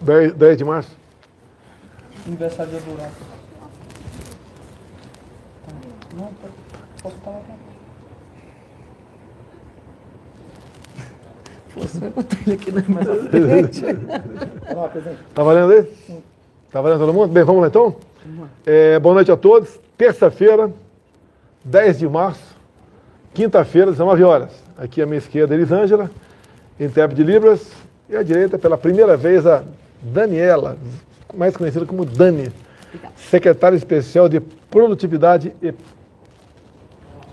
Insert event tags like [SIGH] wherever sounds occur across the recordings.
10, 10 de março? Aniversário de Eldorado. Tá. Não, posso falar aqui. [LAUGHS] Você vai botar ele aqui na mais à frente. Tá valendo aí? Tá valendo todo mundo? Bem, vamos lá então? É, boa noite a todos. Terça-feira, 10 de março, quinta-feira, 19 horas. Aqui à minha esquerda, Elisângela, intérprete de Libras, e à direita, pela primeira vez, a Daniela, mais conhecida como Dani, secretária especial de Produtividade e, e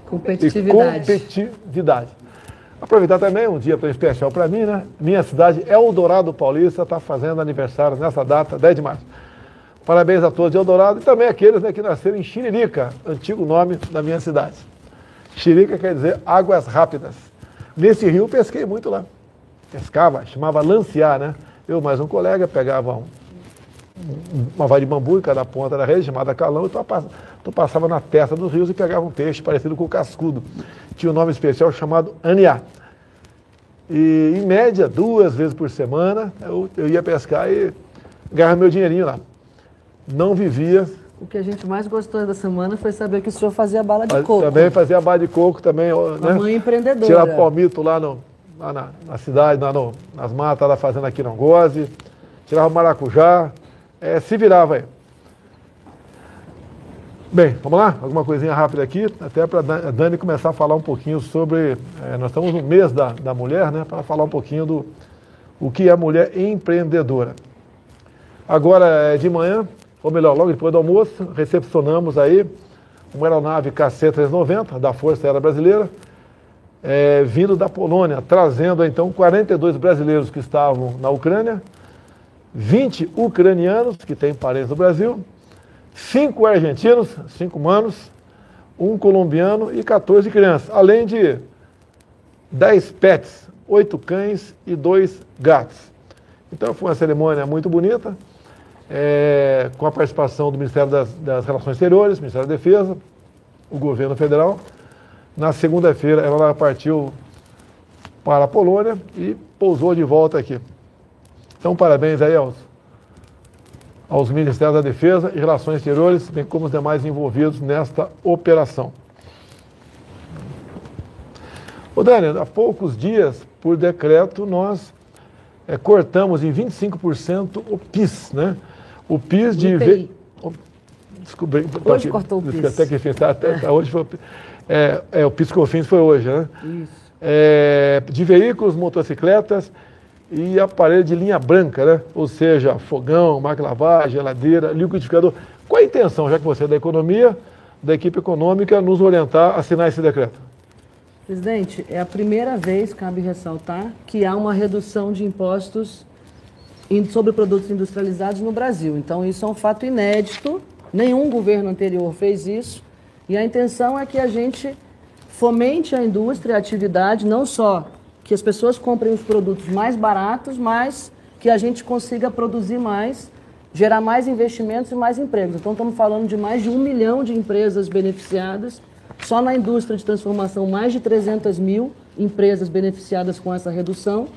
Competitividade. Competitividade. Aproveitar também um dia tão especial para mim, né? Minha cidade, Eldorado Paulista, está fazendo aniversário nessa data, 10 de março. Parabéns a todos de Eldorado e também aqueles né, que nasceram em Xiririca, antigo nome da minha cidade. Xirica quer dizer águas rápidas. Nesse rio pesquei muito lá. Pescava, chamava lancear, né? Eu mais um colega pegava um, uma vara de bambu em cada ponta da rede, chamada calão, e tu, tu passava na testa dos rios e pegava um peixe parecido com o cascudo. Tinha um nome especial chamado aniá. E, em média, duas vezes por semana, eu, eu ia pescar e ganhava meu dinheirinho lá. Não vivia, O que a gente mais gostou da semana foi saber que o senhor fazia bala de coco. também fazia bala de coco, também, né? mãe empreendedora. Tirar palmito lá, no, lá na, na cidade, lá no- nas matas, lá fazendo aqui não goze. Tirava maracujá, eh, se virava aí. Bem, vamos lá? Alguma coisinha rápida aqui, até para a Dani começar a falar um pouquinho sobre. eh, nós estamos no mês da, da mulher, né? Para falar um pouquinho do o que é mulher empreendedora. Agora é de manhã, ou melhor, logo depois do almoço, recepcionamos aí uma aeronave KC-390 da Força Aérea Brasileira, é, vindo da Polônia, trazendo então 42 brasileiros que estavam na Ucrânia, 20 ucranianos que têm parentes no Brasil, 5 argentinos, 5 humanos, um colombiano e 14 crianças, além de 10 pets, 8 cães e 2 gatos. Então foi uma cerimônia muito bonita, é, com a participação do Ministério das, das Relações Exteriores, Ministério da Defesa, o governo federal. Na segunda-feira ela partiu para a Polônia e pousou de volta aqui. Então parabéns aí aos, aos Ministérios da Defesa e Relações Exteriores, bem como os demais envolvidos nesta operação. Ô Dani, há poucos dias, por decreto, nós eh, cortamos em 25% o PIS, né? O PIS de... Ve- o- Descobri, tá Hoje cortou o PIS. Até que tá, até- tá, hoje foi, o pi- é, é, o PIS Cofins foi hoje, né? Isso. É, de veículos, motocicletas e aparelho de linha branca, né? Ou seja, fogão, máquina de lavagem, geladeira, liquidificador. Qual a intenção, já que você é da economia, da equipe econômica, nos orientar a assinar esse decreto? Presidente, é a primeira vez, cabe ressaltar, que há uma redução de impostos sobre produtos industrializados no Brasil. Então, isso é um fato inédito. Nenhum governo anterior fez isso. E a intenção é que a gente fomente a indústria a atividade, não só que as pessoas comprem os produtos mais baratos, mas que a gente consiga produzir mais, gerar mais investimentos e mais empregos. Então, estamos falando de mais de um milhão de empresas beneficiadas. Só na indústria de transformação, mais de 300 mil empresas beneficiadas com essa redução,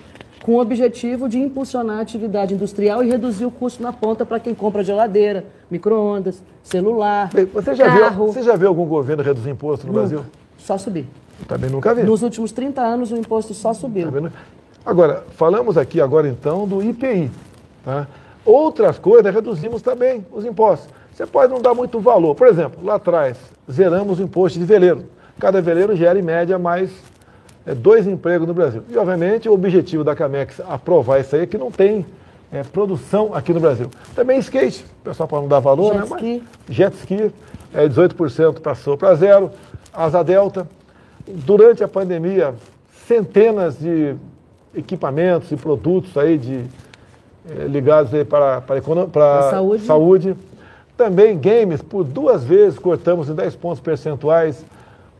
com o objetivo de impulsionar a atividade industrial e reduzir o custo na ponta para quem compra geladeira, micro-ondas, celular, Bem, Você já, viu, carro. você já viu algum governo reduzir imposto no Nunca. Brasil? Só subir. Também nunca vi. Nos últimos 30 anos, o imposto só subiu. Tá vendo? Agora, falamos aqui agora então do IPI. Tá? Outras coisas, reduzimos também os impostos. Você pode não dar muito valor. Por exemplo, lá atrás, zeramos o imposto de veleiro. Cada veleiro gera, em média, mais dois empregos no Brasil. E, obviamente, o objetivo da Camex aprovar isso aí é que não tem é, produção aqui no Brasil. Também skate, o pessoal pode não dar valor, Jet né? Mas ski. jet ski, é, 18% passou para zero. Asa Delta. Durante a pandemia, centenas de equipamentos e produtos aí de, eh, ligados aí para, para, para Para saúde. saúde. Também games, por duas vezes cortamos em 10 pontos percentuais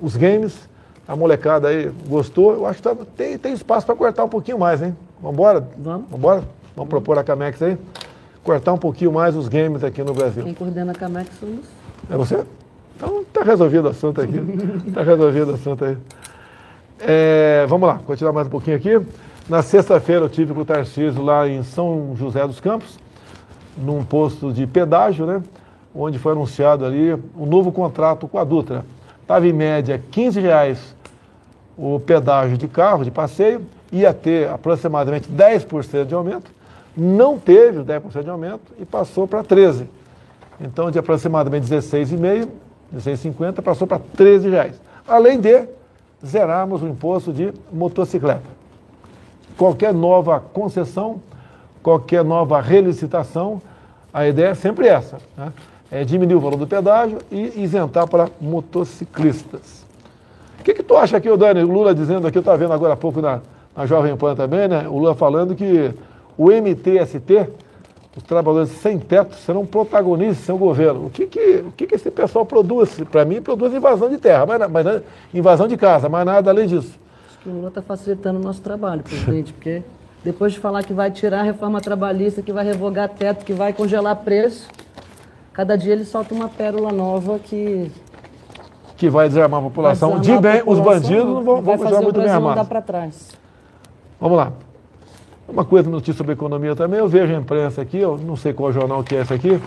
os games. A molecada aí gostou. Eu acho que tá- tem, tem espaço para cortar um pouquinho mais, hein? Vamos embora? Vamos. Vamos Vamos propor a Camex aí? Cortar um pouquinho mais os games aqui no Brasil. Quem coordena a Camex somos É você? Então tá resolvido o assunto aqui. [LAUGHS] tá resolvido o assunto aí. É, vamos lá, continuar mais um pouquinho aqui. Na sexta-feira eu tive com o Tarcísio lá em São José dos Campos, num posto de pedágio, né? Onde foi anunciado ali um novo contrato com a Dutra. Estava em média 15 reais o pedágio de carro, de passeio, ia ter aproximadamente 10% de aumento, não teve o 10% de aumento e passou para 13%. Então, de aproximadamente 16,5, 16,50, passou para 13 reais. Além de zerarmos o imposto de motocicleta. Qualquer nova concessão, qualquer nova relicitação, a ideia é sempre essa, né? é diminuir o valor do pedágio e isentar para motociclistas. O que, que tu acha aqui, Dani? O Lula dizendo aqui, eu estava vendo agora há pouco na, na Jovem Pan também, né? O Lula falando que o MTST, os trabalhadores sem teto, serão protagonistas do seu governo. O que, que, o que, que esse pessoal produz? Para mim, produz invasão de terra, mas, mas, invasão de casa, mas nada além disso. Acho que o Lula está facilitando o nosso trabalho, presidente, porque depois de falar que vai tirar a reforma trabalhista, que vai revogar teto, que vai congelar preço, cada dia ele solta uma pérola nova que que vai desarmar a população. Desarmar de bem, população, os bandidos não vão, vão continuar muito bem armados. para trás. Vamos lá. Uma coisa, notícia sobre economia também, eu vejo a imprensa aqui, eu não sei qual jornal que é esse aqui,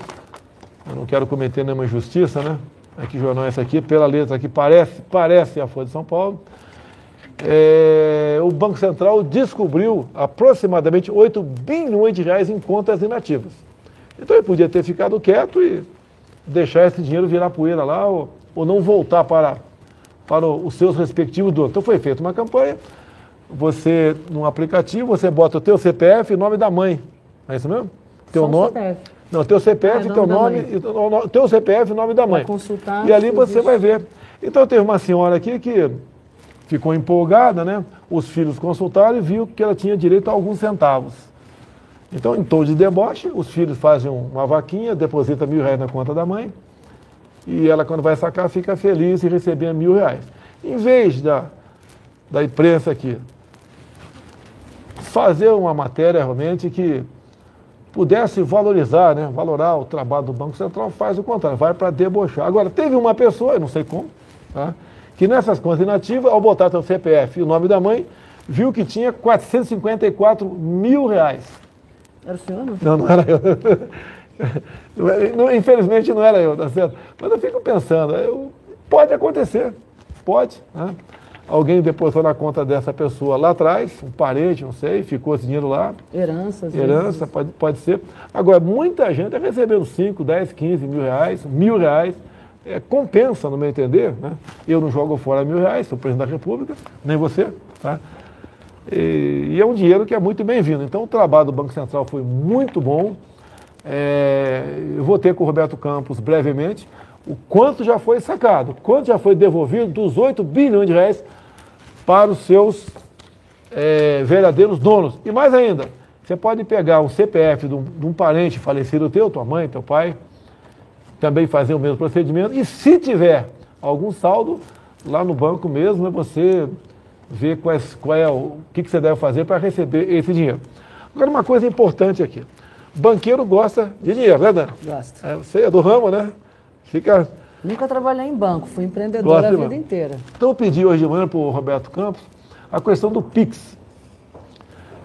eu não quero cometer nenhuma injustiça, né? É que jornal é esse aqui? Pela letra aqui, parece, parece a Folha de São Paulo. É, o Banco Central descobriu aproximadamente 8 bilhões de reais em contas inativas. Então ele podia ter ficado quieto e deixar esse dinheiro virar poeira lá ou, ou não voltar para, para os seus respectivos donos. Então foi feita uma campanha, você, num aplicativo, você bota o teu CPF e o nome da mãe. É isso mesmo? Teu Só nome. CPF. Não, teu CPF, ah, teu nome, nome teu CPF e nome da mãe. Consultar, e ali você vai ver. Então teve uma senhora aqui que ficou empolgada, né? Os filhos consultaram e viu que ela tinha direito a alguns centavos. Então, em tom de deboche, os filhos fazem uma vaquinha, depositam mil reais na conta da mãe, e ela, quando vai sacar, fica feliz em receber mil reais. Em vez da, da imprensa aqui fazer uma matéria realmente que pudesse valorizar, né, valorar o trabalho do Banco Central, faz o contrário, vai para debochar. Agora, teve uma pessoa, eu não sei como, tá, que nessas contas inativas, ao botar seu CPF e o nome da mãe, viu que tinha 454 mil reais. Era o senhor, não? Não, não era eu. [LAUGHS] Infelizmente não era eu, tá certo? Mas eu fico pensando, eu, pode acontecer, pode. Né? alguém depositou na conta dessa pessoa lá atrás, um parente, não sei, ficou esse dinheiro lá. Herança, Herança, pode, pode ser. Agora, muita gente está recebendo 5, 10, 15 mil reais, mil reais. É, compensa, no meu entender. Né? Eu não jogo fora mil reais, sou presidente da República, nem você. Tá? E, e é um dinheiro que é muito bem-vindo. Então, o trabalho do Banco Central foi muito bom. É, eu vou ter com o Roberto Campos brevemente o quanto já foi sacado, quanto já foi devolvido dos 8 bilhões de reais para os seus é, verdadeiros donos. E mais ainda, você pode pegar um CPF de um, de um, parente falecido teu, tua mãe, teu pai, também fazer o mesmo procedimento. E se tiver algum saldo, lá no banco mesmo, é você ver quais, qual é o que, que você deve fazer para receber esse dinheiro. Agora, uma coisa importante aqui. Banqueiro gosta de dinheiro, né, Dan? Gosta. É, você é do ramo, né? Fica Nunca trabalhei em banco, fui empreendedora a vida inteira. Então eu pedi hoje de manhã para o Roberto Campos a questão do PIX.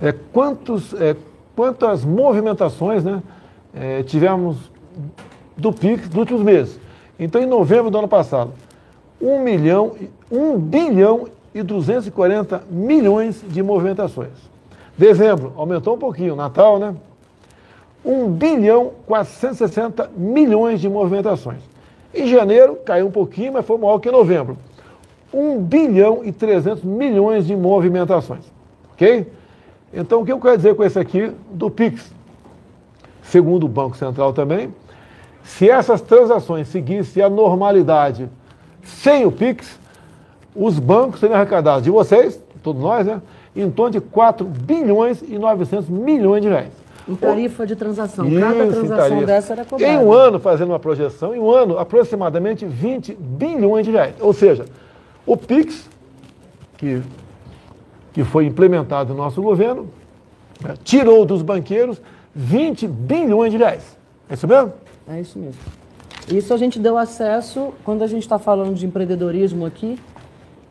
É, quantos, é, quantas movimentações né, é, tivemos do PIX nos últimos meses? Então, em novembro do ano passado, 1 milhão, 1 bilhão e 240 milhões de movimentações. Dezembro, aumentou um pouquinho, Natal, né? 1 bilhão 460 milhões de movimentações. Em janeiro caiu um pouquinho, mas foi maior que em novembro. 1 bilhão e 300 milhões de movimentações. Ok? Então, o que eu quero dizer com esse aqui do PIX? Segundo o Banco Central também, se essas transações seguissem a normalidade sem o PIX, os bancos teriam arrecadado de vocês, todos nós, né, em torno de 4 bilhões e 900 milhões de reais. Em tarifa de transação. Isso, Cada transação dessa era cobrada. Em um ano, fazendo uma projeção, em um ano, aproximadamente 20 bilhões de reais. Ou seja, o PIX, que, que foi implementado no nosso governo, né, tirou dos banqueiros 20 bilhões de reais. É isso mesmo? É isso mesmo. Isso a gente deu acesso, quando a gente está falando de empreendedorismo aqui,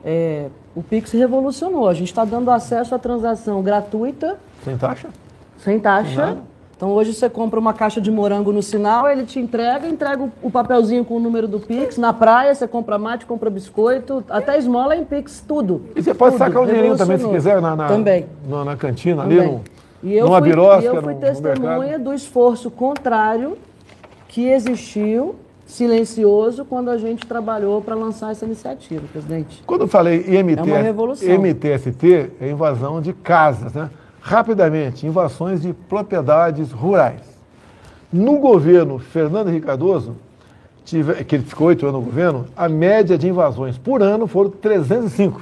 é, O Pix revolucionou. A gente está dando acesso à transação gratuita, Sem taxa? Sem taxa. Nada. Então hoje você compra uma caixa de morango no sinal, ele te entrega, entrega o- papelzinho com o número do Pix. Na praia você compra mate, compra biscoito, até esmola em Pix, tudo. E você pode Tudo. sacar o dinheirinho também, se quiser, na, na, Também. na, na cantina ali, Também. no, E eu numa fui, birosca, e eu fui no- no testemunha mercado. do esforço contrário que existiu, silencioso, quando a gente trabalhou para lançar essa iniciativa, presidente. Quando eu falei IMT, É uma revolução. MTST, é invasão de casas, né? Rapidamente, invasões de propriedades rurais. No governo Fernando Henrique Cardoso, que ele ficou oito anos no governo, a média de invasões por ano foram 305,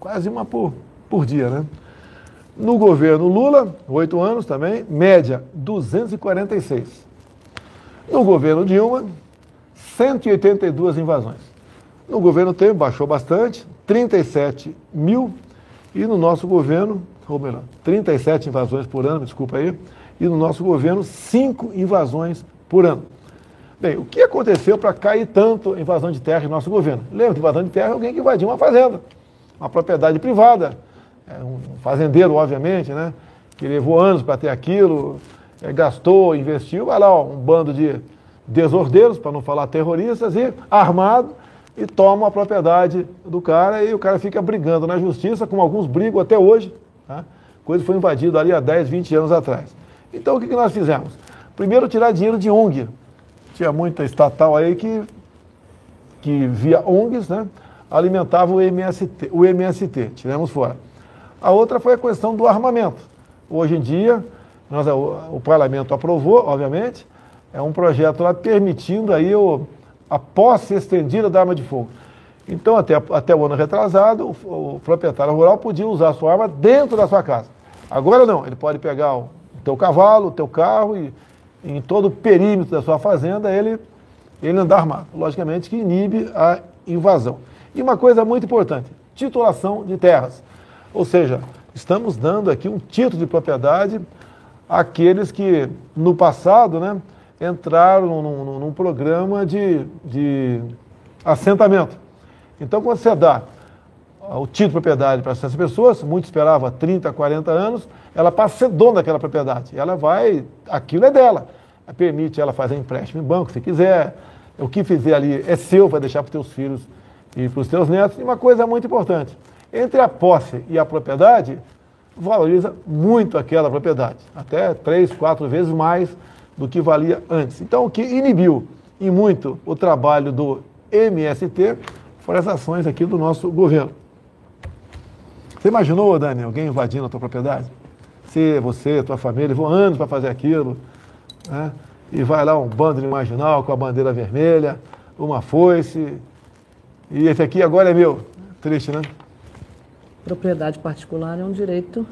quase uma por, por dia, né? No governo Lula, oito anos também, média 246. No governo Dilma, 182 invasões. No governo Temer baixou bastante, 37 mil, e no nosso governo, ou melhor, 37 invasões por ano, desculpa aí, e no nosso governo, 5 invasões por ano. Bem, o que aconteceu para cair tanto invasão de terra em nosso governo? Lembra invasão de terra é alguém que invadiu uma fazenda, uma propriedade privada, é um fazendeiro, obviamente, né? Que levou anos para ter aquilo, é, gastou, investiu, vai lá, um bando de desordeiros, para não falar terroristas, e armado, e toma a propriedade do cara, e o cara fica brigando na justiça, como alguns brigam até hoje, tá? coisa foi invadida ali há 10, 20 anos atrás. Então o que, que nós fizemos? Primeiro tirar dinheiro de ONG. Tinha muita estatal aí que, que via ONGs, né, alimentava o MST, o MST, tiramos fora. A outra foi a questão do armamento. Hoje em dia, nós, o, o parlamento aprovou, obviamente, é um projeto lá permitindo aí o, a posse estendida da arma de fogo. Então, até, até o ano retrasado, o, o proprietário rural podia usar sua arma dentro da sua casa. Agora não, ele pode pegar o teu cavalo, o teu carro e em todo o perímetro da sua fazenda ele, ele andar armado. Logicamente que inibe a invasão. E uma coisa muito importante, titulação de terras. Ou seja, estamos dando aqui um título de propriedade àqueles que, no passado, né, entraram num, num- num programa de, de assentamento. Então, quando você dá o título de propriedade para essas pessoas, muito esperava 30, 40 anos, ela passa a ser dona daquela propriedade. Ela vai, aquilo é dela. Permite ela fazer empréstimo em banco, se quiser. O que fizer ali é seu, vai deixar para os teus filhos e para os teus netos. E uma coisa muito importante, entre a posse e a propriedade, valoriza muito aquela propriedade, até três, quatro vezes mais do que valia antes. Então, o que inibiu em muito o trabalho do MST foram as ações aqui do nosso governo. Você imaginou, Dani, alguém invadindo a tua propriedade? Se você, tua família, vão anos para fazer aquilo, né? e vai lá um bando de marginal com a bandeira vermelha, uma foice, e esse aqui agora é meu. Triste, né? Propriedade particular é um direito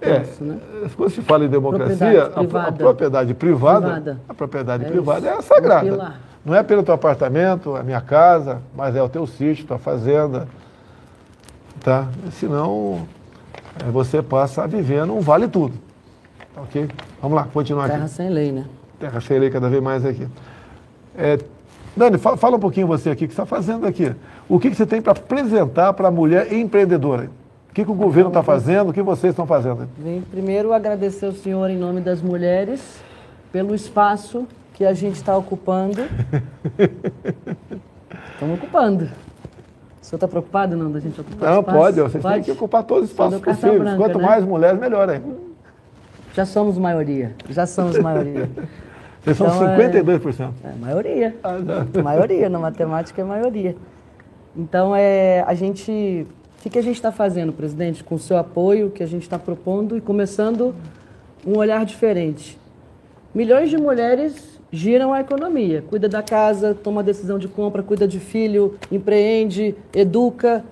É, nosso, né? quando se fala em democracia, Propriedade a, a propriedade privada, Privada. a propriedade É privada isso. é sagrada. Não é pelo teu apartamento, a minha casa, mas é o teu sítio, tua fazenda. Tá? Senão é, você passa a viver num vale tudo. Tá Ok? Vamos lá, continuar terra aqui. sem lei, né? Terra cheia cada vez mais aqui. É, Dani, fala, fala um pouquinho você aqui, o que você está fazendo aqui? O que, que você tem para apresentar para a mulher empreendedora? O que, que o governo está fazendo? O que vocês estão fazendo? Vem primeiro agradecer ao senhor em nome das mulheres pelo espaço que a gente está ocupando. Estamos ocupando. O senhor está preocupado não da gente ocupar Não, espaço? pode, vocês têm que ocupar todos os espaços possíveis. branca, Quanto né? mais mulheres, melhor ainda. Já somos maioria. Já somos maioria. Vocês são Então, é- 52%. É maioria. Ah, maioria, na matemática é maioria. Então, é, a gente. O que, que a gente está fazendo, presidente? Com o seu apoio, que a gente está propondo e começando um olhar diferente. Milhões de mulheres giram a economia. Cuida da casa, toma decisão de compra, cuida de filho, empreende, educa.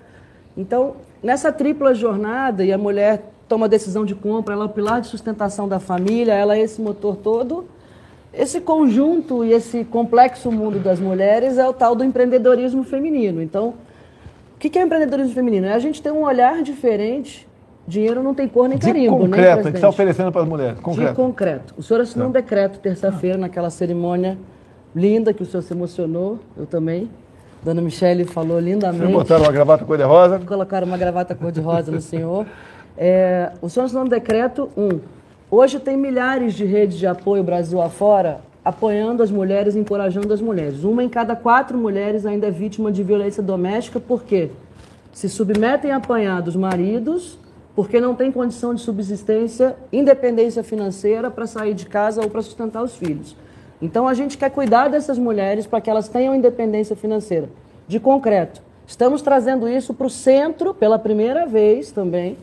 Então, nessa tripla jornada, e a mulher toma decisão de compra, ela é o pilar de sustentação da família, ela é esse motor todo. Esse conjunto e esse complexo mundo das mulheres é o tal do empreendedorismo feminino. Então, o que é empreendedorismo feminino? É a gente ter um olhar diferente. Dinheiro não tem cor nem De carimbo, né, concreto, que está oferecendo para as mulheres. De Concreto. concreto. O senhor assinou Tá. um decreto terça-feira naquela cerimônia linda que o senhor se emocionou, eu também. Dona Michele falou Vocês lindamente. botaram uma gravata cor-de-rosa. Colocaram uma gravata cor-de-rosa no senhor. É, o senhor assinou um decreto 1. Hoje tem milhares de redes de apoio Brasil afora apoiando as mulheres, encorajando as mulheres. Uma em cada quatro mulheres ainda é vítima de violência doméstica, por quê? Se submetem a apanhar dos maridos porque não tem condição de subsistência, independência financeira para sair de casa ou para sustentar os filhos. Então a gente quer cuidar dessas mulheres para que elas tenham independência financeira. De concreto, estamos trazendo isso para o centro, pela primeira vez também,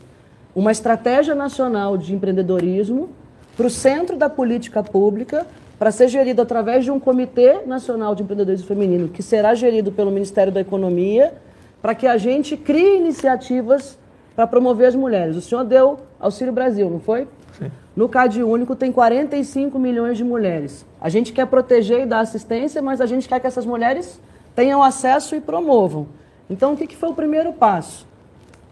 uma estratégia nacional de empreendedorismo para o centro da política pública, para ser gerido através de um Comitê Nacional de Empreendedorismo Feminino, que será gerido pelo Ministério da Economia, para que a gente crie iniciativas para promover as mulheres. O senhor deu Auxílio Brasil, não foi? Sim. No CAD único tem 45 milhões de mulheres. A gente quer proteger e dar assistência, mas a gente quer que essas mulheres tenham acesso e promovam. Então, o que, que foi o primeiro passo?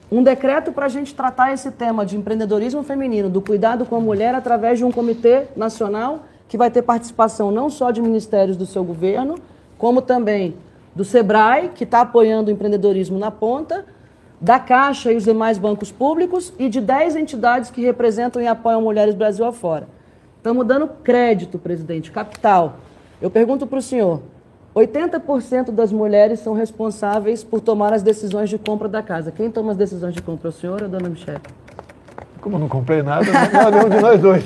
Um decreto para a gente tratar esse tema de empreendedorismo feminino, do cuidado com a mulher, através de um comitê nacional que vai ter participação não só de ministérios do seu governo, como também do SEBRAE, que está apoiando o empreendedorismo na ponta, da Caixa e os demais bancos públicos e de 10 entidades que representam e apoiam mulheres Brasil afora. Estamos dando crédito, presidente, capital. Eu pergunto para o senhor: 80% das mulheres são responsáveis por tomar as decisões de compra da casa. Quem toma as decisões de compra, o senhor ou a dona Michelle? Como eu não comprei nada, não é nenhum de nós dois.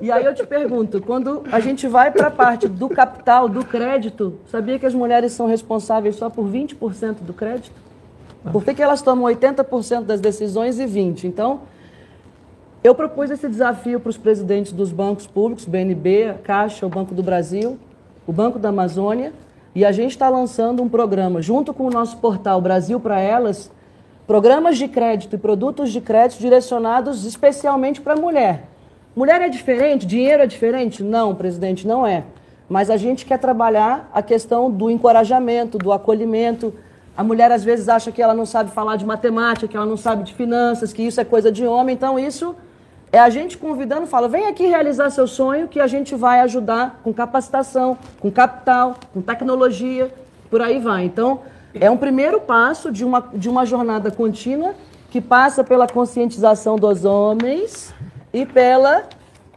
E aí eu te pergunto, quando a gente vai para a parte do capital, do crédito, sabia que as mulheres são responsáveis só por 20% do crédito? Por que, que elas tomam 80% das decisões e 20%? Então, eu propus esse desafio para os presidentes dos bancos públicos, BNB, Caixa, o Banco do Brasil, o Banco da Amazônia, e a gente está lançando um programa, junto com o nosso portal Brasil para Elas, programas de crédito e produtos de crédito direcionados especialmente para a mulher. Mulher é diferente? Dinheiro é diferente? Não, presidente, não é. Mas a gente quer trabalhar a questão do encorajamento, do acolhimento. A mulher às vezes acha que ela não sabe falar de matemática, que ela não sabe de finanças, que isso é coisa de homem. Então isso é a gente convidando, fala, vem aqui realizar seu sonho que a gente vai ajudar com capacitação, com capital, com tecnologia, por aí vai. Então, é um primeiro passo de uma, de uma jornada contínua que passa pela conscientização dos homens e pela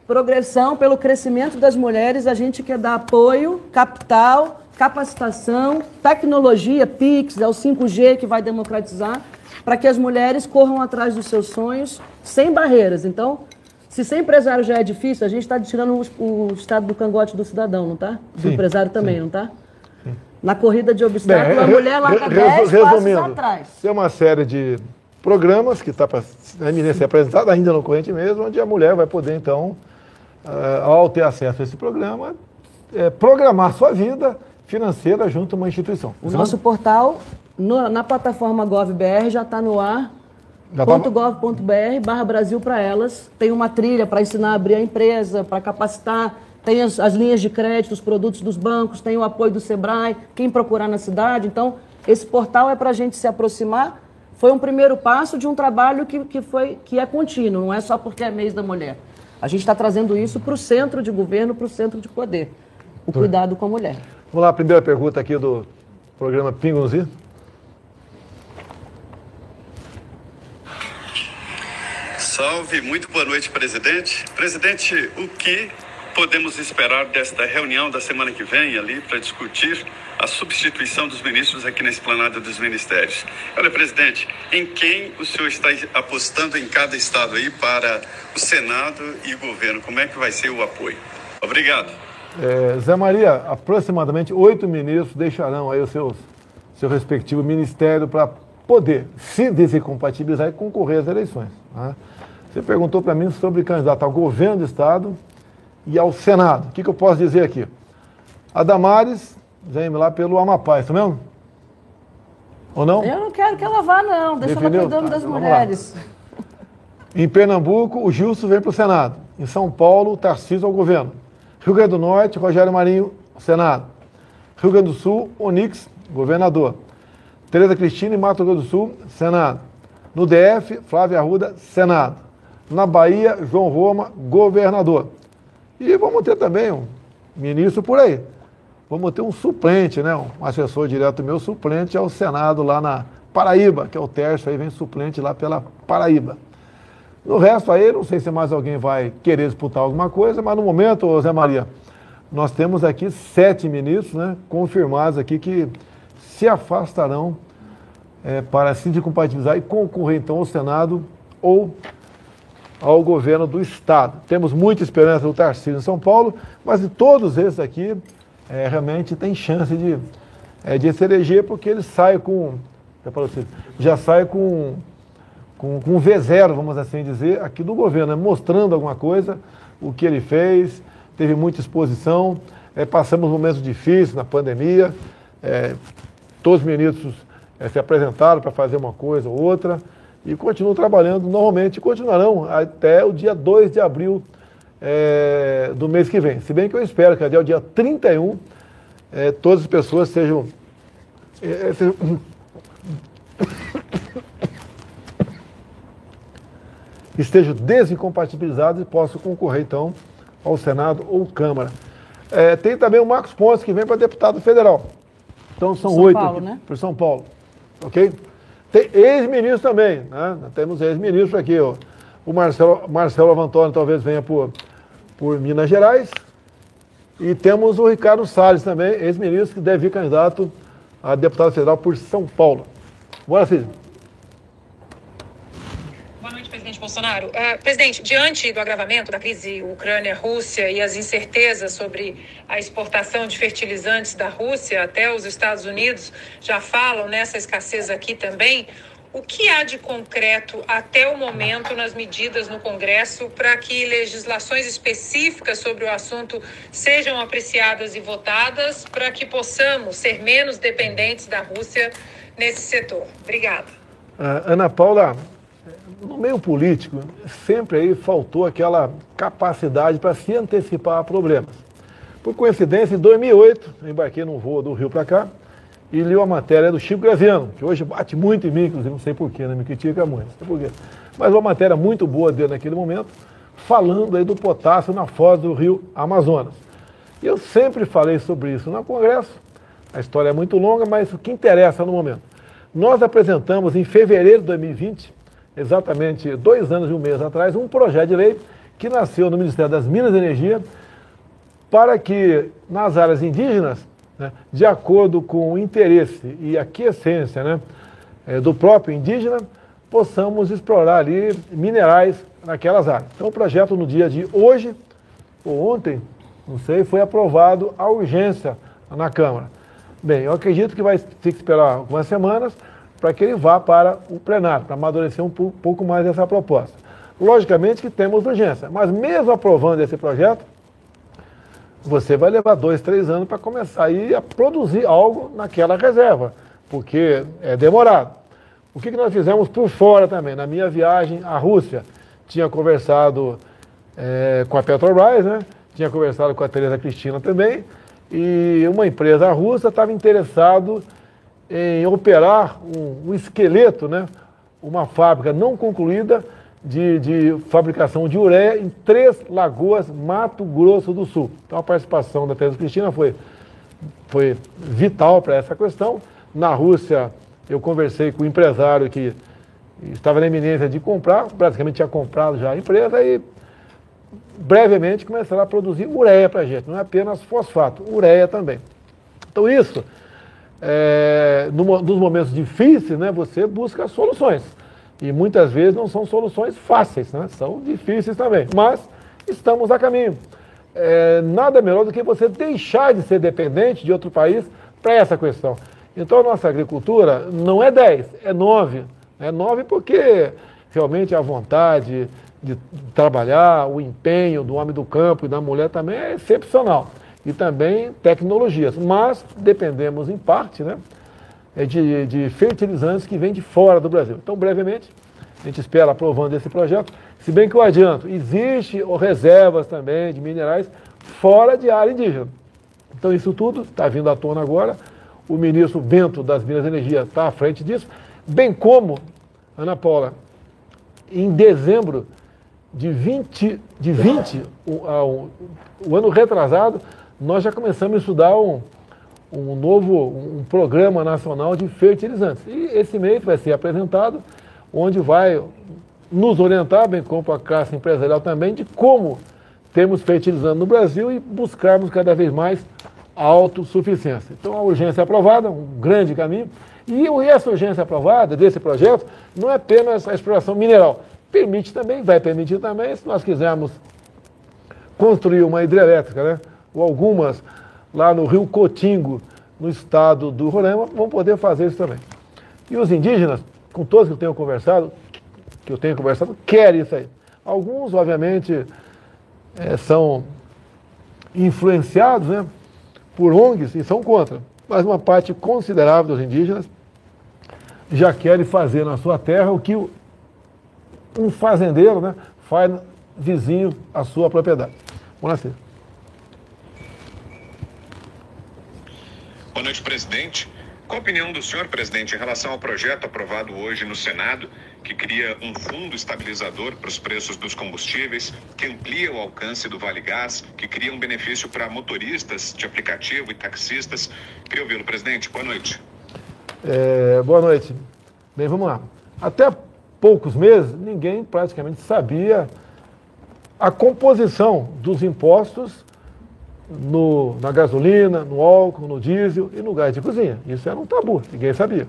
progressão, pelo crescimento das mulheres. A gente quer dar apoio, capital, capacitação, tecnologia, PIX, é o 5G que vai democratizar, para que as mulheres corram atrás dos seus sonhos sem barreiras. Então, se ser empresário já é difícil, a gente está tirando o, o, estado do cangote do cidadão, não está? Do Sim, empresário também, sim. não está? Na corrida de obstáculos, a mulher larga re- 10 resu- passos resumindo, atrás. Tem uma série de programas que está para a eminência ser apresentado, ainda no corrente mesmo, onde a mulher vai poder, então, ah, ao ter acesso a esse programa, eh, programar sua vida financeira junto a uma instituição. O nosso portal, no- na plataforma GovBR, já está no ar. .gov.br barra Brasil para elas. Tem uma trilha para ensinar a abrir a empresa, para capacitar. Tem as, as linhas de crédito, os produtos dos bancos, tem o apoio do Sebrae, quem procurar na cidade. Então, esse portal é para a gente se aproximar. Foi um primeiro passo de um trabalho que, que, foi, que é contínuo, não é só porque é mês da mulher. A gente está trazendo isso para o centro de governo, para o centro de poder. O cuidado com a mulher. Vamos lá, a primeira pergunta aqui do programa Pingonzi. Salve, muito boa noite, presidente. Presidente, o que podemos esperar desta reunião da semana que vem ali para discutir a substituição dos ministros aqui na esplanada dos ministérios? Olha, presidente, em quem o senhor está apostando em cada estado aí para o Senado e o governo? Como é que vai ser o apoio? Obrigado. Eh, Zé Maria, aproximadamente oito ministros deixarão aí o seu, seu respectivo ministério para poder se desincompatibilizar e concorrer às eleições. né? Você perguntou para mim sobre candidato ao governo do Estado e ao Senado. O que, que eu posso dizer aqui? A Damares vem lá pelo Amapá, é isso mesmo? Ou não? Eu não quero que ela vá, não. Deixa Definiu? ela cuidando Tá, das lá. mulheres. Em Pernambuco, o Gilson vem para o Senado. Em São Paulo, o Tarcísio ao governo. Rio Grande do Norte, Rogério Marinho, Senado. Rio Grande do Sul, Onix, governador. Tereza Cristina, em Mato Grosso do Sul, Senado. No DF, Flávia Arruda, Senado. Na Bahia, João Roma, governador. E vamos ter também um ministro por aí. vamos ter um suplente, né? Um assessor direto meu, suplente ao Senado lá na Paraíba, que é o Tércio, aí vem suplente lá pela Paraíba. No resto aí, não sei se mais alguém vai querer disputar alguma coisa, mas no momento, Zé Maria, nós temos aqui sete ministros né, confirmados aqui que se afastarão é, para se incompatibilizar e concorrer então ao Senado ou ao governo do Estado. Temos muita esperança do Tarcísio em São Paulo, mas de todos esses aqui, é, realmente tem chance de, é, de se eleger, porque ele sai com, já sai com com, com V0, vamos assim dizer, aqui do governo, né? mostrando alguma coisa, o que ele fez, teve muita exposição, é, passamos momentos difíceis na pandemia, é, todos os ministros é, se apresentaram para fazer uma coisa ou outra e continuam trabalhando normalmente continuarão até o dia 2 de abril do mês que vem. Se bem que eu espero que até o dia 31 é, todas as pessoas sejam, sejam estejam desincompatibilizados e possam concorrer, então, ao Senado ou Câmara. É, tem também o Marcos Pontes, que vem para deputado federal. Então, são oito aqui né? para São Paulo. Ok? Tem ex-ministro também, né? Temos ex-ministro aqui, ó. O Marcelo, Marcelo Avantoni talvez venha por, por Minas Gerais. E temos o Ricardo Salles também, ex-ministro, que deve vir candidato a deputado federal por São Paulo. Bora, Cid presidente Bolsonaro. Uh, presidente, diante do agravamento da crise Ucrânia-Rússia e as incertezas sobre a exportação de fertilizantes da Rússia até os Estados Unidos, já falam nessa escassez aqui também. O que há de concreto até o momento nas medidas no Congresso para que legislações específicas sobre o assunto sejam apreciadas e votadas para que possamos ser menos dependentes da Rússia nesse setor? Obrigada. Uh, Ana Paula, no meio político, sempre aí faltou aquela capacidade para se antecipar a problemas. Por coincidência, em 2008, eu embarquei num voo do Rio para cá e li uma matéria do Chico Graziano, que hoje bate muito em mim, inclusive, não sei porquê, né? me critica muito, não sei porquê. Mas uma matéria muito boa dele naquele momento, falando aí do potássio na foz do rio Amazonas. E eu sempre falei sobre isso no Congresso, a história é muito longa, mas o que interessa no momento. Nós apresentamos em fevereiro de 2020 exatamente dois anos e um mês atrás, um projeto de lei que nasceu no Ministério das Minas e Energia para que nas áreas indígenas, né, de acordo com o interesse e a quiescência né, é, do próprio indígena, possamos explorar ali minerais naquelas áreas. Então o projeto no dia de hoje, ou ontem, não sei, foi aprovado a urgência na Câmara. Bem, eu acredito que vai ter que esperar algumas semanas, para que ele vá para o plenário, para amadurecer um pouco mais essa proposta. Logicamente que temos urgência, mas mesmo aprovando esse projeto, você vai levar dois, três anos para começar a produzir algo naquela reserva, porque é demorado. O que, que nós fizemos por fora também? Na minha viagem à Rússia, tinha conversado é, com a Petrobras, né? tinha conversado com a Tereza Cristina também, e uma empresa russa estava interessado em operar um, um esqueleto, né, uma fábrica não concluída de, de, fabricação de ureia em Três Lagoas, Mato Grosso do Sul. Então a participação da Teresa Cristina foi, foi vital para essa questão. Na Rússia, eu conversei com o um empresário que estava na iminência de comprar, praticamente tinha comprado já a empresa e brevemente começará a produzir ureia para a gente, não é apenas fosfato, ureia também. Então isso é, no, nos momentos difíceis, né, você busca soluções. E muitas vezes não são soluções fáceis, né, são difíceis também. Mas estamos a caminho. É, nada melhor do que você deixar de ser dependente de outro país para essa questão. Então a nossa agricultura não é 10, é 9. É 9 porque realmente a vontade de trabalhar, o empenho do homem do campo e da mulher também é excepcional e também tecnologias. Mas dependemos, em parte, né, é de, de fertilizantes que vêm de fora do Brasil. Então, brevemente, a gente espera aprovando esse projeto. Se bem que eu adianto, existe reservas também de minerais fora de área indígena. Então, isso tudo está vindo à tona agora. O ministro Bento das Minas e Energia está à frente disso, bem como, Ana Paula, em dezembro de 20, de 20 o, o, o ano retrasado, nós já começamos a estudar um, um novo um programa nacional de fertilizantes. E esse mês vai ser apresentado, onde vai nos orientar, bem como a classe empresarial também, de como temos fertilizante no Brasil e buscarmos cada vez mais autossuficiência. Então a urgência aprovada, um grande caminho. E essa urgência aprovada desse projeto não é apenas a exploração mineral. Permite também, vai permitir também, se nós quisermos construir uma hidrelétrica, né? Ou algumas lá no Rio Cotingo, no estado do Roraima, vão poder fazer isso também. E os indígenas, com todos que eu tenho conversado, que eu tenho conversado, querem isso aí. Alguns, obviamente, é, são influenciados né, por ONGs e são contra. Mas uma parte considerável dos indígenas já querem fazer na sua terra o que um fazendeiro né, faz vizinho à sua propriedade. Vamos lá, noite, presidente. Qual a opinião do senhor, presidente, em relação ao projeto aprovado hoje no Senado, que cria um fundo estabilizador para os preços dos combustíveis, que amplia o alcance do Vale Gás, que cria um benefício para motoristas de aplicativo e taxistas? Queria ouvi-lo, presidente. Boa noite. É, boa noite. Bem, vamos lá. Até poucos meses, ninguém praticamente sabia a composição dos impostos no, na gasolina, no álcool, no diesel e no gás de cozinha. Isso era um tabu, ninguém sabia.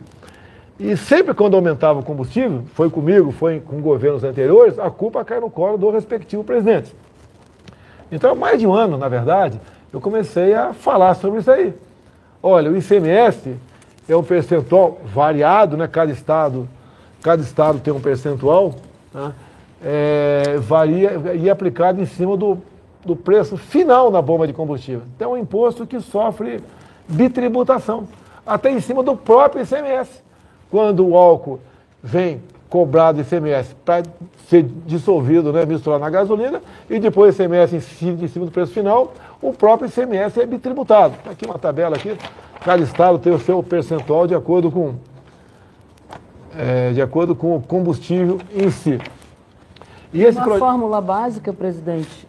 E sempre quando aumentava o combustível, foi comigo, foi com governos anteriores, a culpa cai no colo do respectivo presidente. Então, há mais de um ano, na verdade, eu comecei a falar sobre isso aí. Olha, o ICMS é um percentual variado, né? Cada estado, cada estado tem um percentual, né? é, varia e é aplicado em cima do do preço final na bomba de combustível. Então, é um imposto que sofre bitributação, até em cima do próprio ICMS. Quando o álcool vem cobrado ICMS para ser dissolvido, né, misturado na gasolina, e depois ICMS em cima, em cima do preço final, o próprio ICMS é bitributado. Tá aqui uma tabela aqui, cada estado tem o seu percentual de acordo com, é, de acordo com o combustível em si. E esse uma pro... fórmula básica, presidente,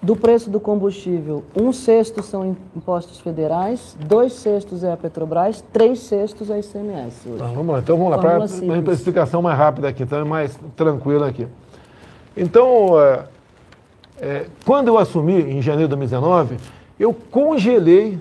do preço do combustível, um sexto são impostos federais, dois sextos é a Petrobras, três sextos é a ICMS. Hoje. Ah, vamos lá, então vamos lá, para uma explicação mais rápida aqui, então é mais tranquila aqui. Então, é, é, quando eu assumi em janeiro de 2019, eu congelei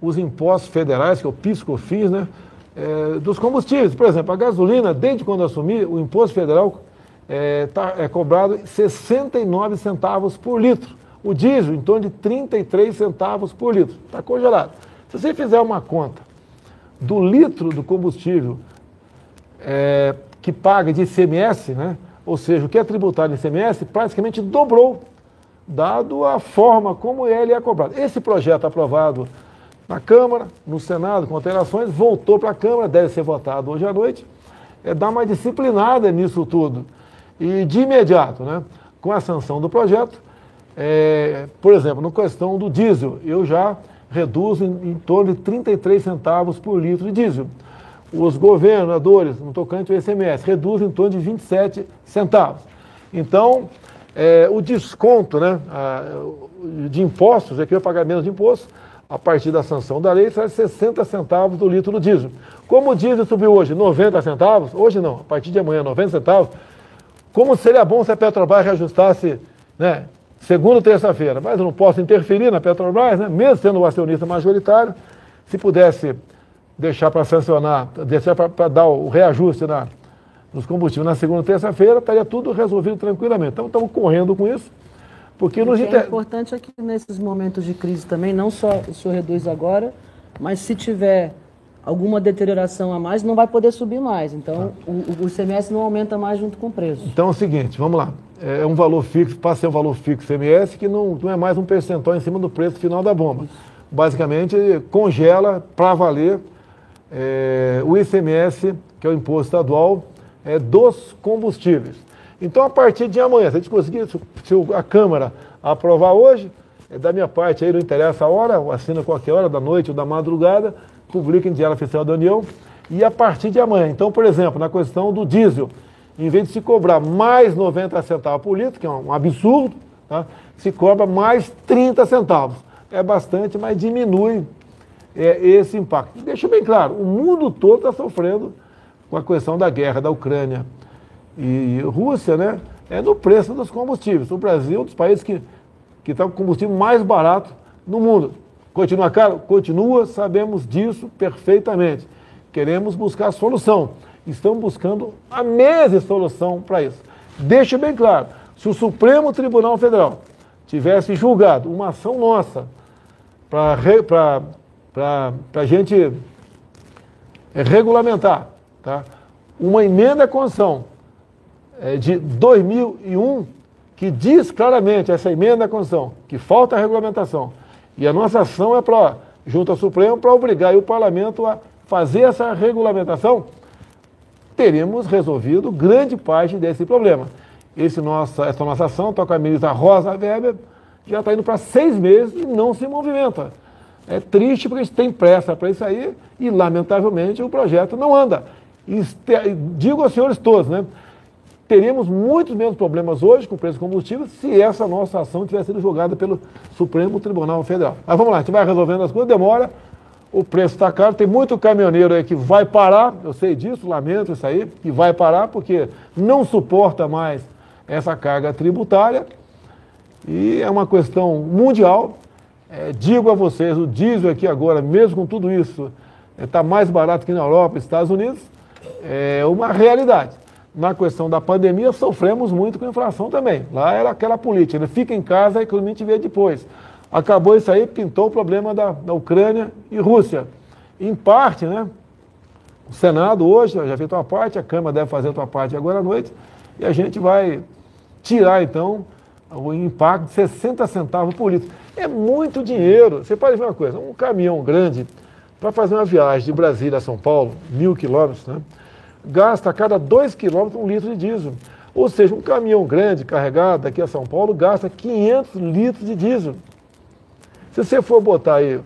os impostos federais, que eu PIS, que eu fiz, né, é, dos combustíveis. Por exemplo, a gasolina, desde quando eu assumi, o imposto federal é, tá, é cobrado 69 centavos por litro o diesel em torno de 33 centavos por litro. Está congelado. Se você fizer uma conta do litro do combustível é, que paga de ICMS, né? ou seja, o que é tributado em ICMS, praticamente dobrou, dado a forma como ele é cobrado. Esse projeto aprovado na Câmara, no Senado, com alterações, voltou para a Câmara, deve ser votado hoje à noite, é dar uma disciplinada nisso tudo. E de imediato, né, com a sanção do projeto, é, por exemplo, na questão do diesel, eu já reduzo em, em, torno de 33 centavos por litro de diesel. Os governadores, no tocante ao ICMS, reduzem em torno de 27 centavos. Então, é, o desconto né, de impostos, é que eu pagar menos de impostos, a partir da sanção da lei, sai 60 centavos do litro do diesel. Como o diesel subiu hoje 90 centavos, hoje não, a partir de amanhã 90 centavos, como seria bom se a Petrobras reajustasse né, segunda ou terça-feira, mas eu não posso interferir na Petrobras, né? mesmo sendo o acionista majoritário, se pudesse deixar para sancionar, deixar para dar o reajuste na, nos combustíveis na segunda ou terça-feira, estaria tudo resolvido tranquilamente. Então estamos correndo com isso, porque nos O que é importante é que nesses momentos de crise também, não só o senhor reduz agora, mas se tiver alguma deterioração a mais, não vai poder subir mais. Então, tá. o, o ICMS não aumenta mais junto com o preço. Então é o seguinte, vamos lá. É um valor fixo, passa a ser um valor fixo ICMS, que não, não é mais um percentual em cima do preço final da bomba. Basicamente, congela para valer é, o ICMS, que é o imposto estadual, é, dos combustíveis. Então, a partir de amanhã, se a gente conseguir, se a Câmara aprovar hoje, é da minha parte aí, não interessa a hora, assina qualquer hora da noite ou da madrugada, publica em Diário Oficial da União, e a partir de amanhã. Então, por exemplo, na questão do diesel, em vez de se cobrar mais 90 centavos por litro, que é um absurdo, tá? se cobra mais 30 centavos. É bastante, mas diminui é esse impacto. E deixa bem claro, o mundo todo está sofrendo com a questão da guerra da Ucrânia e Rússia, né? É no preço dos combustíveis. O Brasil é um dos países que que está com combustível mais barato no mundo. Continua caro? Continua, sabemos disso perfeitamente. Queremos buscar solução. Estamos buscando a mesma solução para isso. Deixa bem claro, se o Supremo Tribunal Federal tivesse julgado uma ação nossa para a gente é, regulamentar tá? uma emenda à Constituição é, de 2001, que diz claramente, essa emenda à Constituição, que falta a regulamentação. E a nossa ação é para, junto ao Supremo, para obrigar o parlamento a fazer essa regulamentação, teríamos resolvido grande parte desse problema. Esse nossa, essa nossa ação, com a ministra Rosa Weber, já está indo para seis meses e não se movimenta. É triste porque a gente tem pressa para isso aí e, lamentavelmente, o projeto não anda. Digo aos senhores todos, né? Teríamos muitos menos problemas hoje com o preço do combustível se essa nossa ação tivesse sido julgada pelo Supremo Tribunal Federal. Mas vamos lá, a gente vai resolvendo as coisas, demora, o preço está caro, tem muito caminhoneiro aí que vai parar, eu sei disso, lamento isso aí, que vai parar porque não suporta mais essa carga tributária e é uma questão mundial. É, digo a vocês, o diesel aqui agora, mesmo com tudo isso, está é, mais barato que na Europa e Estados Unidos, é uma realidade na questão da pandemia, sofremos muito com inflação também. Lá era aquela política, né? fica em casa e a gente vê depois. Acabou isso aí, pintou o problema da, da Ucrânia e Rússia. Em parte, né? O Senado hoje já fez uma parte, a Câmara deve fazer a sua parte agora à noite, e a gente vai tirar, então, o impacto de 60 centavos por litro. É muito dinheiro. Você pode ver uma coisa, um caminhão grande, para fazer uma viagem de Brasília a São Paulo, mil quilômetros, né? Gasta a cada 2 quilômetros um litro de diesel. Ou seja, um caminhão grande carregado daqui a São Paulo gasta 500 litros de diesel. Se você for botar aí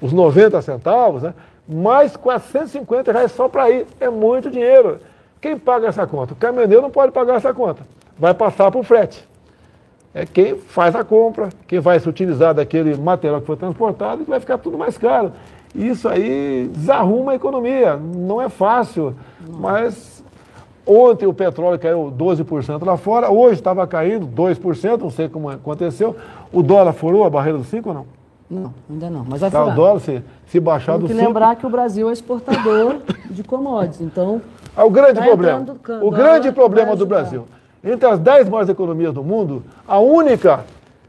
os 90 centavos, né, mais 450 reais só para ir. É muito dinheiro. Quem paga essa conta? O caminhoneiro não pode pagar essa conta. Vai passar para o frete. É quem faz a compra, quem vai se utilizar daquele material que foi transportado, vai ficar tudo mais caro. Isso aí desarruma a economia. Não é fácil. Mas ontem o petróleo caiu 12% lá fora, hoje estava caindo 2%, não sei como aconteceu. O dólar furou a barreira dos 5 ou não? Não, ainda não. Mas vai tá, furar. O dólar, se, se baixar Tem do que 5... lembrar que o Brasil é exportador de commodities, então... É o grande tá problema. O grande problema do ajudar. Brasil. Entre as 10 maiores economias do mundo, a única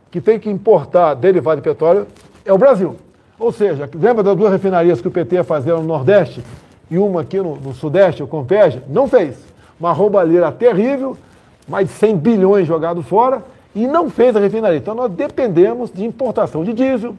que tem que importar derivado de petróleo é o Brasil. Ou seja, lembra das duas refinarias que o PT ia fazer no Nordeste? e uma aqui no, no Sudeste, o Compege, não fez. Uma roubalheira terrível, mais de 100 bilhões jogados fora, e não fez a refinaria. Então nós dependemos de importação de diesel,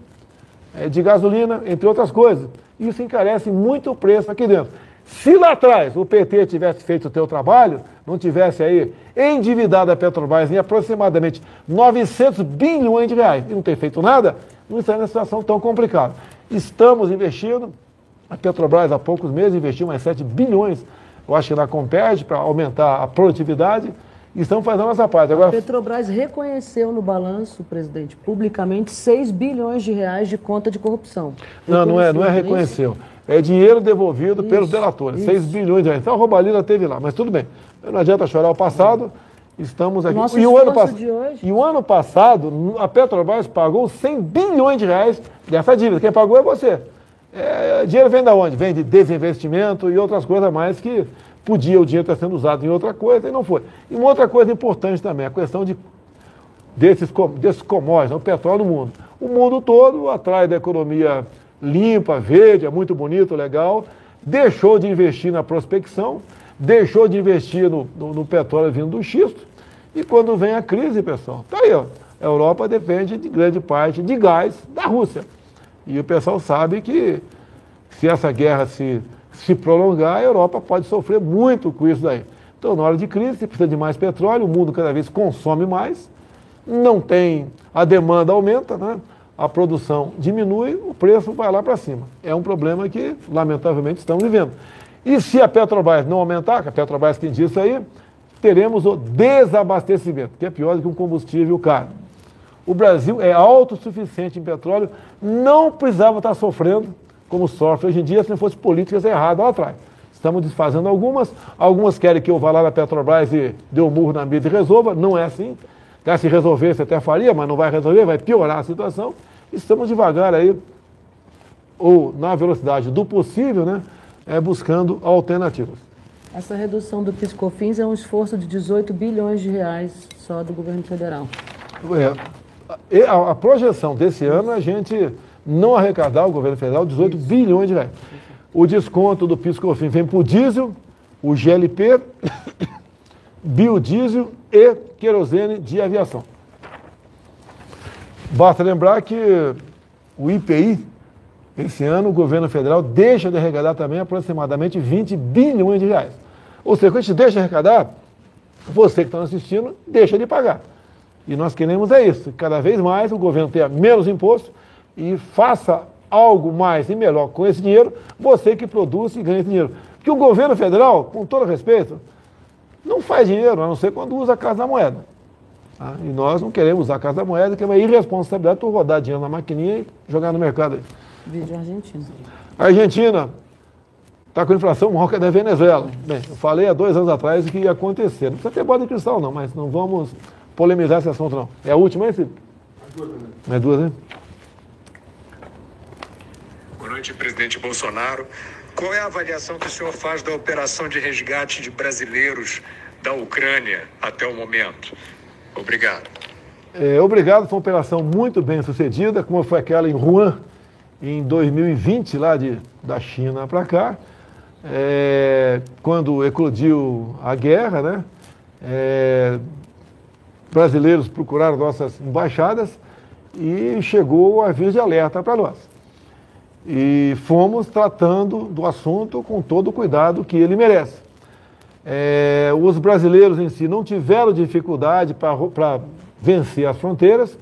eh, de gasolina, entre outras coisas. Isso encarece muito o preço aqui dentro. Se lá atrás o PT tivesse feito o seu trabalho, não tivesse aí endividado a Petrobras em aproximadamente 900 bilhões de reais e não ter feito nada, não estaria numa situação tão complicada. Estamos investindo, a Petrobras, há poucos meses, investiu mais 7 bilhões, eu acho que na Comped, para aumentar a produtividade. E estamos fazendo a nossa parte. Agora, A Petrobras reconheceu no balanço, presidente, publicamente 6 bilhões de reais de conta de corrupção. não, não é, não é Reconheceu. É dinheiro devolvido pelos Isso, delatores. isso. 6 bilhões de reais. Então a roubalheira teve lá, mas tudo bem. Não adianta chorar o passado. Estamos aqui. Nosso e, o ano pass- de hoje- e o ano passado, a Petrobras pagou 100 bilhões de reais dessa dívida. Quem pagou é você. É, dinheiro vem da onde? Vem de desinvestimento e outras coisas mais que podia o dinheiro estar sendo usado em outra coisa e não foi. E uma outra coisa importante também, a questão de desses, desses commodities, né, o petróleo no mundo. O mundo todo, atrás da economia limpa, verde, é muito bonito, legal, deixou de investir na prospecção, deixou de investir no, no- no petróleo vindo do xisto, e quando vem a crise, pessoal, tá aí, ó, a Europa depende de grande parte de gás da Rússia. E o pessoal sabe que se essa guerra se, se prolongar, a Europa pode sofrer muito com isso daí. Então, na hora de crise, precisa de mais petróleo, o mundo cada vez consome mais, não tem, a demanda aumenta, né? a produção diminui, o preço vai lá para cima. É um problema que, lamentavelmente, estamos vivendo. E se a Petrobras não aumentar, que a Petrobras tem disso aí, teremos o desabastecimento, que é pior do que um combustível caro. O Brasil é autossuficiente em petróleo, não precisava estar sofrendo como sofre hoje em dia se não fosse políticas erradas lá atrás. Estamos desfazendo algumas, algumas querem que eu vá lá na Petrobras e dê um murro na mesa e resolva, não é assim. Quer se resolvesse até faria, mas não vai resolver, vai piorar a situação. Estamos devagar aí, ou na velocidade do possível, né, é, buscando alternativas. Essa redução do PIS/COFINS é um esforço de 18 bilhões de reais só do governo federal. É, a, a, projeção desse ano é a gente não arrecadar o governo federal 18 Isso. bilhões de reais. O desconto do PIS/COFINS vem para o diesel, o GLP, [COUGHS] biodiesel e querosene de aviação. Basta lembrar que o IPI, esse ano, o governo federal deixa de arrecadar também aproximadamente 20 bilhões de reais. Ou seja, quando a gente deixa de arrecadar, você que está assistindo, deixa de pagar. E nós queremos é isso, cada vez mais o governo tenha menos imposto e faça algo mais e melhor com esse dinheiro, você que produz e ganha esse dinheiro. Porque o governo federal, com todo respeito, não faz dinheiro, a não ser quando usa a Casa da Moeda. Tá? E nós não queremos usar a Casa da Moeda, que é uma irresponsabilidade tu rodar dinheiro na maquininha e jogar no mercado. Vídeo Argentina. A Argentina está com inflação maior que a da Venezuela. Bem, eu falei há dois anos atrás o que ia acontecer. Não precisa ter bola de cristal, não, mas não vamos polemizar esse assunto, não. É a última, hein, Felipe? É duas, né? Boa noite, presidente Bolsonaro. Qual é a avaliação que o senhor faz da operação de resgate de brasileiros da Ucrânia até o momento? Obrigado. É, obrigado, foi uma operação muito bem sucedida, como foi aquela em Wuhan, em 2020, lá de, da China para cá, é, quando eclodiu a guerra, né? É, brasileiros procuraram nossas embaixadas e chegou o aviso de alerta para nós. E fomos tratando do assunto com todo o cuidado que ele merece. É, os brasileiros em si não tiveram dificuldade para vencer as fronteiras,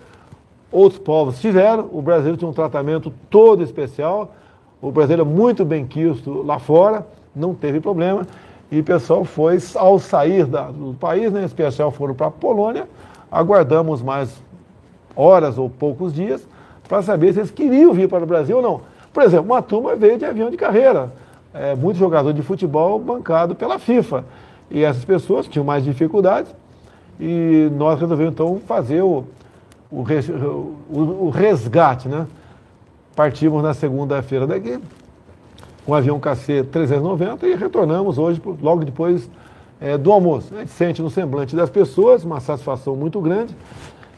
outros povos tiveram, o brasileiro tinha um tratamento todo especial, o brasileiro é muito bem quisto lá fora, não teve problema, e o pessoal foi, ao sair da, do país, né, em especial foram para a Polônia, aguardamos mais horas ou poucos dias para saber se eles queriam vir para o Brasil ou não. Por exemplo, uma turma veio de avião de carreira, é, muito jogador de futebol bancado pela FIFA. E essas pessoas tinham mais dificuldades. E nós resolvemos então fazer o, o, resgate, né? Partimos na segunda-feira daqui, com o avião KC-390 e retornamos hoje, logo depois é, do almoço. A gente sente no semblante das pessoas uma satisfação muito grande,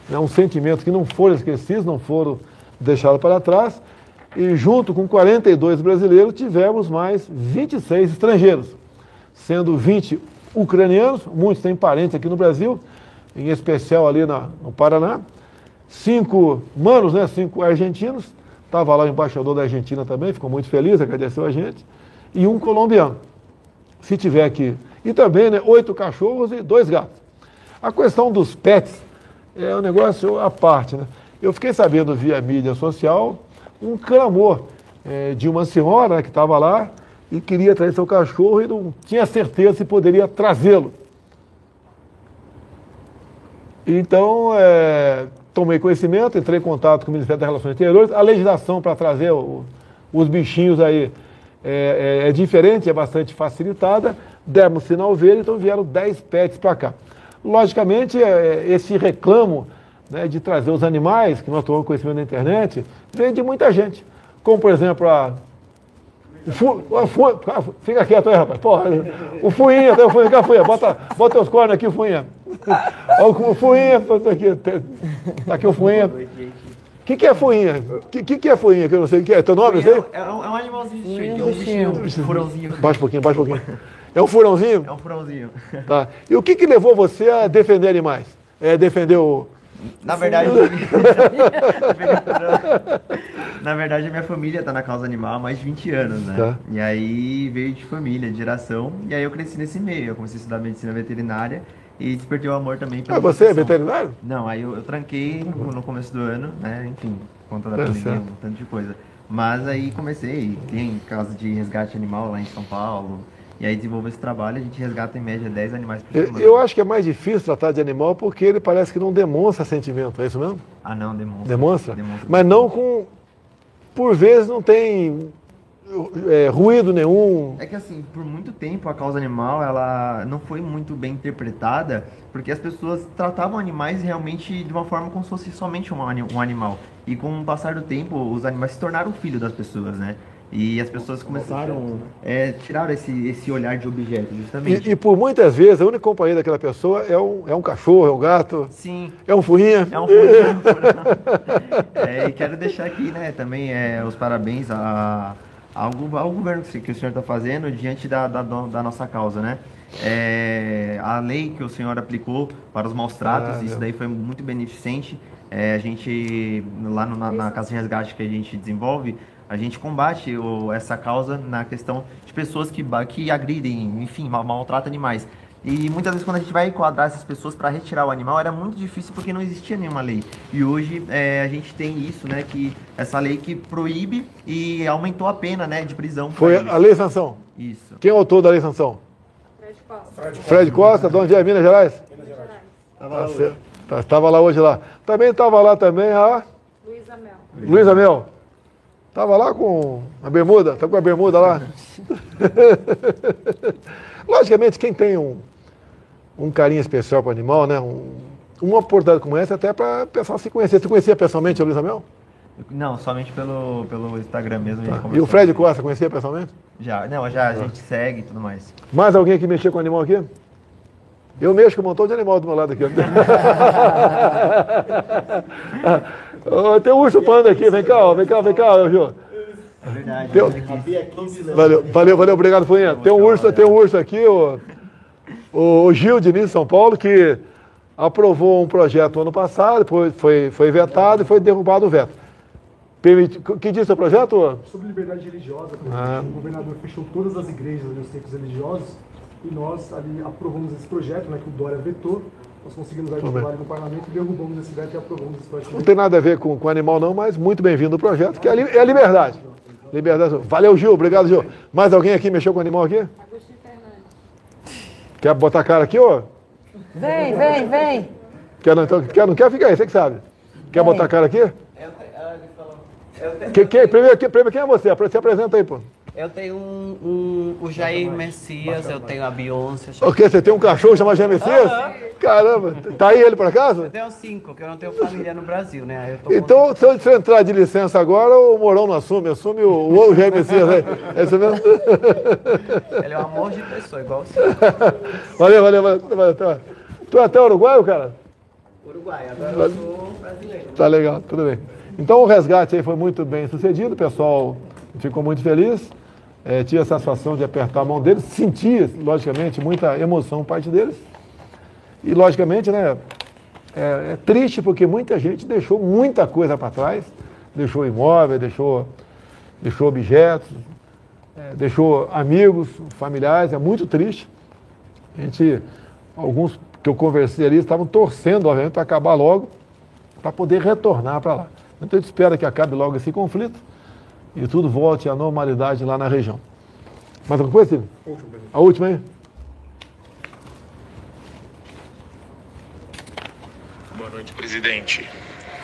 né, um sentimento que não foram esquecidos, não foram deixados para trás. E junto com 42 brasileiros, tivemos mais 26 estrangeiros, sendo 20 ucranianos, muitos têm parentes aqui no Brasil, em especial ali na, no Paraná, cinco manos, né, cinco argentinos, estava lá o embaixador da Argentina também, ficou muito feliz, agradeceu a gente, e um colombiano, se tiver aqui. E também né, oito cachorros e dois gatos. A questão dos pets é um negócio à parte. Né? Eu fiquei sabendo via mídia social um clamor é, de uma senhora né, que estava lá e queria trazer seu cachorro e não tinha certeza se poderia trazê-lo. Então, é, tomei conhecimento, entrei em contato com o Ministério das Relações Exteriores. A legislação para trazer o, os bichinhos aí é, é, é, diferente, é bastante facilitada. Demos sinal verde, então vieram 10 pets para cá. Logicamente, é, esse reclamo né, de trazer os animais, que nós tomamos conhecimento na internet, vem de muita gente. Como, por exemplo, a. Fu, fu, fica quieto aí, rapaz. Porra, o Fuinha, o Fuinha, cá, Fuinha, bota, bota os cornos aqui, Fuinha. O Fuinha, tá aqui, tá aqui o Fuinha. O que, que é fuinha? O que, que, que é fuinha? Que eu não sei o que é. Teu nome? É, é, um, é um animalzinho, é um bichinho, um furãozinho. Baixa um pouquinho, baixa um pouquinho. É um furãozinho? É um furãozinho. Tá. E o que, que levou você a defender animais? É defender o, na verdade, [LAUGHS] na verdade, minha família está na causa animal há mais de 20 anos, né? Tá. E aí veio de família, de geração, e aí eu cresci nesse meio. Eu comecei a estudar medicina veterinária e despertei o amor também pela Ah, você é veterinário? Não, aí eu, eu tranquei no, começo do ano, né? Enfim, por conta da é pandemia, um tanto de coisa. Mas aí comecei, tem casa de resgate animal lá em São Paulo, e aí desenvolve esse trabalho, a gente resgata em média 10 animais por semana. Eu acho que é mais difícil tratar de animal porque ele parece que não demonstra sentimento, é isso mesmo? Ah, não, demonstra. Demonstra? demonstra. Mas não com. Por vezes não tem é, ruído nenhum. É que assim, por muito tempo a causa animal ela não foi muito bem interpretada, porque as pessoas tratavam animais realmente de uma forma como se fosse somente um, um animal. E com o passar do tempo, os animais se tornaram filho das pessoas, né? E as pessoas começaram é, tiraram esse, esse olhar de objeto, justamente. E, e por muitas vezes a única companhia daquela pessoa é um, é um cachorro, é um gato, Sim, é um furrinha. É um furinho. [LAUGHS] é, e quero deixar aqui, né, também é, os parabéns a, go- ao governo que, que o senhor está fazendo diante da, da, da nossa causa, né? É, a lei que o senhor aplicou para os maus tratos, Ah, isso meu. daí foi muito beneficente. É, a gente, lá no- na, na Casa de Resgate que a gente desenvolve, a gente combate o- essa causa na questão de pessoas que, que agridem, enfim, mal- maltratam animais. E muitas vezes quando a gente vai enquadrar essas pessoas para retirar o animal era muito difícil porque não existia nenhuma lei. E hoje é, a gente tem isso, né, que essa lei que proíbe e aumentou a pena, né, de prisão. Foi eles. a Lei Sanção. Isso. Quem é o autor da Lei Sanção? Fred Costa, de onde é? Minas Gerais? Tá certo. Tá- Estava lá hoje lá. Também estava lá também a Luísa Mel. Luísa Mel. Estava lá com a bermuda, tá com a bermuda lá. [LAUGHS] [LAUGHS] Logicamente, quem tem um, um carinho especial para o animal, né? Um, uma oportunidade como essa, até para o pessoal se conhecer. Você conhecia pessoalmente a Luísa Mel? Não, somente pelo, pelo Instagram mesmo. gente E o. Fred Costa, conhecia pessoalmente? Já, não, já a gente segue e tudo mais. Mais alguém que mexia com animal aqui? Eu mexo com um montão de animal do meu lado aqui. Ó, [LAUGHS] Tem um urso panda aqui, vem cá, ó, vem cá, vem cá, Gil. É verdade. Tem- Valeu, valeu, valeu, obrigado, Fuinha. Tem um urso, tem um urso aqui, o, o Gil Diniz de São Paulo, que aprovou um projeto ano passado, depois foi, foi vetado e foi derrubado o veto. Permite, que disse o projeto? Sobre liberdade religiosa, Ah. o governador fechou todas as igrejas ali, os templos religiosos, e nós ali aprovamos esse projeto, né, que o Dória vetou, nós conseguimos trabalho no parlamento, derrubamos esse veto e aprovamos esse projeto. Não tem nada a ver com, com animal não, mas muito bem-vindo o projeto, que é é liberdade. Liberdade. Valeu, Gil, obrigado, Gil. Mais alguém aqui mexeu com animal aqui? Quer botar a cara aqui, ô? Vem, vem, vem. Quer não, então, quer, não quer ficar aí, você que sabe. Quer botar a cara aqui? Que, que, primeiro, que, primeiro, quem é você? Se apresenta aí, pô. Eu tenho um, um- o Jair Messias, eu tenho a Beyoncé. O quê? Você tem um cachorro chamado Jair Messias? Caramba, tá aí ele por acaso? Eu tenho cinco, que eu não tenho família no Brasil, né? Aí eu tô Então, se eu se eu entrar de licença agora, o Morão não assume, assume o, o Jair Messias aí. É isso mesmo? [LAUGHS] Ele é um amor de pessoa, igual você. Valeu, valeu, valeu. valeu, tá. Tu é até uruguaio, cara? Uruguai, agora eu sou brasileiro. Tá legal, tudo bem. Então o resgate aí foi muito bem sucedido, pessoal ficou muito feliz. É, tive a satisfação de apertar a mão deles, senti, logicamente, muita emoção parte deles. E, logicamente, né, é, é triste porque muita gente deixou muita coisa para trás, deixou imóvel, deixou, deixou objetos, é, deixou amigos, familiares, é muito triste. A gente, alguns que eu conversei ali, estavam torcendo, obviamente, para acabar logo, para poder retornar para lá. Então a gente espera que acabe logo esse conflito e tudo volte à normalidade lá na região. Mais alguma coisa, Silvio? A última aí? Boa noite, presidente.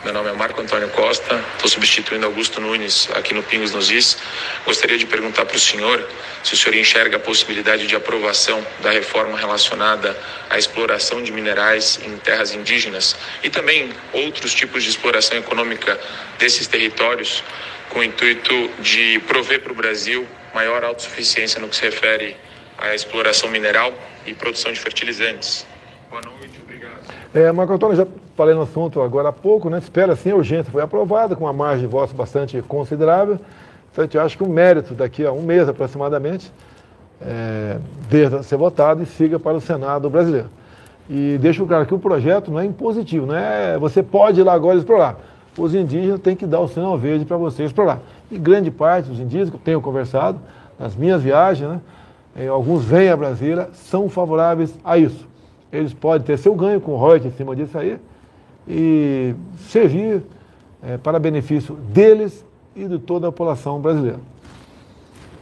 Meu nome é Marco Antônio Costa, estou substituindo Augusto Nunes aqui no Pingos nos Is. Gostaria de perguntar para o senhor se o senhor enxerga a possibilidade de aprovação da reforma relacionada à exploração de minerais em terras indígenas e também outros tipos de exploração econômica desses territórios, com o intuito de prover para o Brasil maior autossuficiência no que se refere à exploração mineral e produção de fertilizantes. Boa noite, obrigado. É, Marco Antônio, já falei no assunto agora há pouco, né? Espera sim, a urgência foi aprovada com uma margem de votos bastante considerável. Então, a gente acha que o mérito daqui a um mês aproximadamente é, deva ser votado e siga para o Senado brasileiro. E deixa claro que o projeto não é impositivo, não é você pode ir lá agora explorar. Os indígenas têm que dar o sinal verde para você explorar. E grande parte dos indígenas que eu tenho conversado nas minhas viagens, né? eh, alguns vêm a Brasília, são favoráveis a isso. Eles podem ter seu ganho com o royalties em cima disso aí e servir eh, para benefício deles e de toda a população brasileira.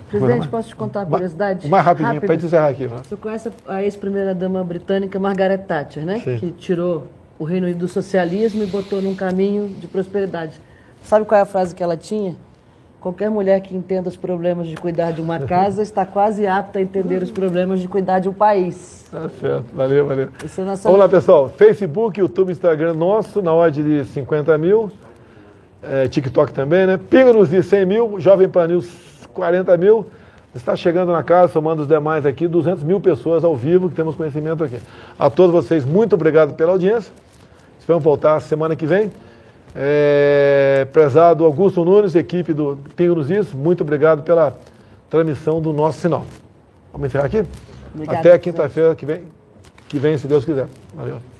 Presidente, posso te contar uma Ma- curiosidade? Mais rapidinho, para a Rápida. gente encerrar aqui. né? Você conhece a ex-primeira-dama britânica Margaret Thatcher, né? Sim. Que tirou o Reino Unido do socialismo e botou num caminho de prosperidade. Sabe qual é a frase que ela tinha? Qualquer mulher que entenda os problemas de cuidar de uma casa [LAUGHS] está quase apta a entender os problemas de cuidar de um país. Tá certo, valeu, valeu. Isso é nossa... Vamos lá, pessoal. Facebook, YouTube, Instagram nosso, na ordem de 50 mil. É, TikTok também, né? Pinga nos de 100 mil, Jovem Pan News 40 mil. Está chegando na casa, somando os demais aqui, 200 mil pessoas ao vivo que temos conhecimento aqui. A todos vocês, muito obrigado pela audiência. Esperamos voltar semana que vem. É, prezado Augusto Nunes, equipe do Pingo nos Is, muito obrigado pela transmissão do nosso sinal. Vamos encerrar aqui? Obrigada, Até quinta-feira que vem, que vem, se Deus quiser. Valeu.